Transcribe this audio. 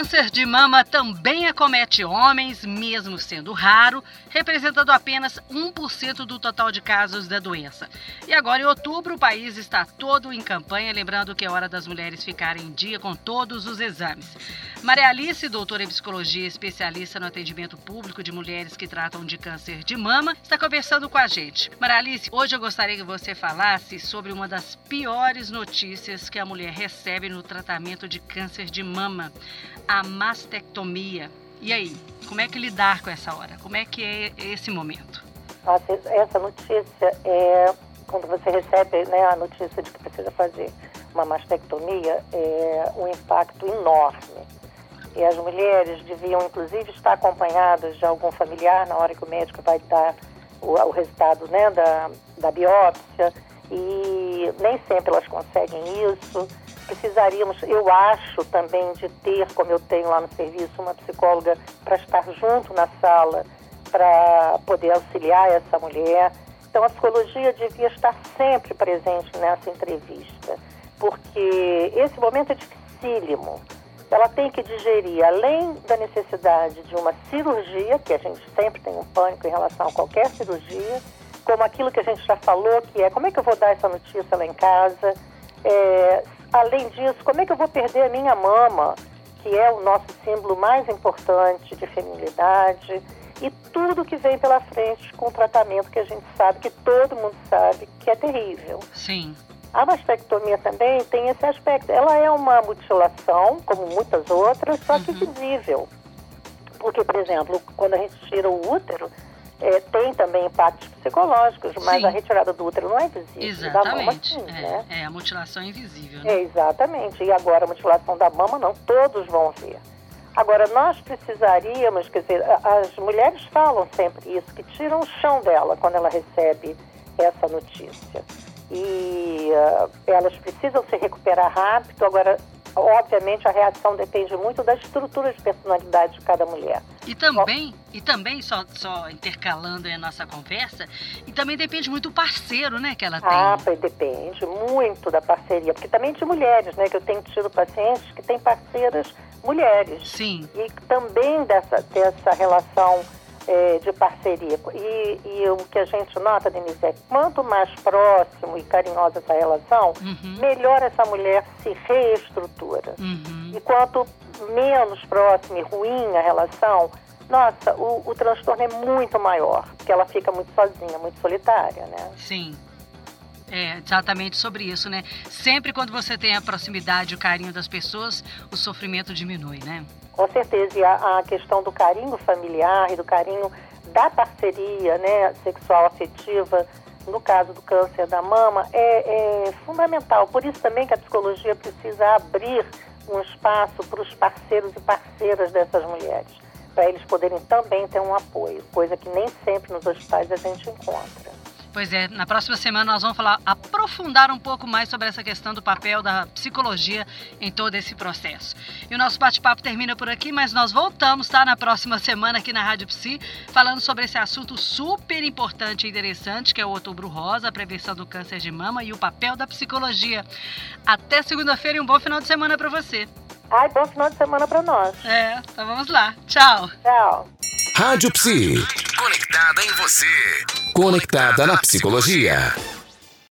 Câncer de mama também acomete homens, mesmo sendo raro, representando apenas 1% do total de casos da doença. E agora, em outubro, o país está todo em campanha, lembrando que é hora das mulheres ficarem em dia com todos os exames. Maria Alice, doutora em psicologia, especialista no atendimento público de mulheres que tratam de câncer de mama, está conversando com a gente. Maria Alice, hoje eu gostaria que você falasse sobre uma das piores notícias que a mulher recebe no tratamento de câncer de mama a mastectomia. E aí, como é que lidar com essa hora? Como é que é esse momento? Essa notícia é quando você recebe né, a notícia de que precisa fazer uma mastectomia, é um impacto enorme. E as mulheres deviam, inclusive, estar acompanhadas de algum familiar na hora que o médico vai dar o, o resultado né, da, da biópsia. E nem sempre elas conseguem isso precisaríamos, eu acho também de ter, como eu tenho lá no serviço, uma psicóloga para estar junto na sala, para poder auxiliar essa mulher. Então, a psicologia devia estar sempre presente nessa entrevista, porque esse momento é dificílimo. Ela tem que digerir, além da necessidade de uma cirurgia, que a gente sempre tem um pânico em relação a qualquer cirurgia, como aquilo que a gente já falou, que é como é que eu vou dar essa notícia lá em casa, é, Além disso, como é que eu vou perder a minha mama, que é o nosso símbolo mais importante de feminilidade, e tudo que vem pela frente com o tratamento que a gente sabe, que todo mundo sabe que é terrível. Sim. A mastectomia também tem esse aspecto. Ela é uma mutilação, como muitas outras, só que uhum. visível. Porque, por exemplo, quando a gente tira o útero, é, tem também impactos psicológicos, mas Sim. a retirada do útero não é visível. Exatamente. Da mama, sim, é, né? é, a mutilação é invisível. Né? É, exatamente. E agora a mutilação da mama, não, todos vão ver. Agora, nós precisaríamos, quer dizer, as mulheres falam sempre isso, que tiram o chão dela quando ela recebe essa notícia. E uh, elas precisam se recuperar rápido. Agora, obviamente a reação depende muito da estrutura de personalidade de cada mulher. E também, e também só, só intercalando a nossa conversa, e também depende muito do parceiro, né, que ela tem. Ah, depende muito da parceria, porque também de mulheres, né, que eu tenho tido pacientes que têm parceiras mulheres. Sim. E também dessa, dessa relação é, de parceria. E, e, o que a gente nota, Denise, é quanto mais próximo e carinhosa essa relação, uhum. melhor essa mulher se reestrutura. Uhum. E quanto menos próxima e ruim a relação, nossa, o, o transtorno é muito maior, porque ela fica muito sozinha, muito solitária, né? Sim. É exatamente sobre isso, né? Sempre quando você tem a proximidade, o carinho das pessoas, o sofrimento diminui, né? Com certeza, e a, a questão do carinho familiar e do carinho da parceria né, sexual afetiva, no caso do câncer da mama, é, é fundamental. Por isso também que a psicologia precisa abrir um espaço para os parceiros e parceiras dessas mulheres, para eles poderem também ter um apoio, coisa que nem sempre nos hospitais a gente encontra. Pois é, na próxima semana nós vamos falar, aprofundar um pouco mais sobre essa questão do papel da psicologia em todo esse processo. E o nosso bate-papo termina por aqui, mas nós voltamos, tá? Na próxima semana aqui na Rádio Psi, falando sobre esse assunto super importante e interessante, que é o Outubro Rosa, a prevenção do câncer de mama e o papel da psicologia. Até segunda-feira e um bom final de semana para você. Ai, bom final de semana para nós. É, então vamos lá. Tchau. Tchau. Rádio Psi. Conectada em você. Conectada na psicologia.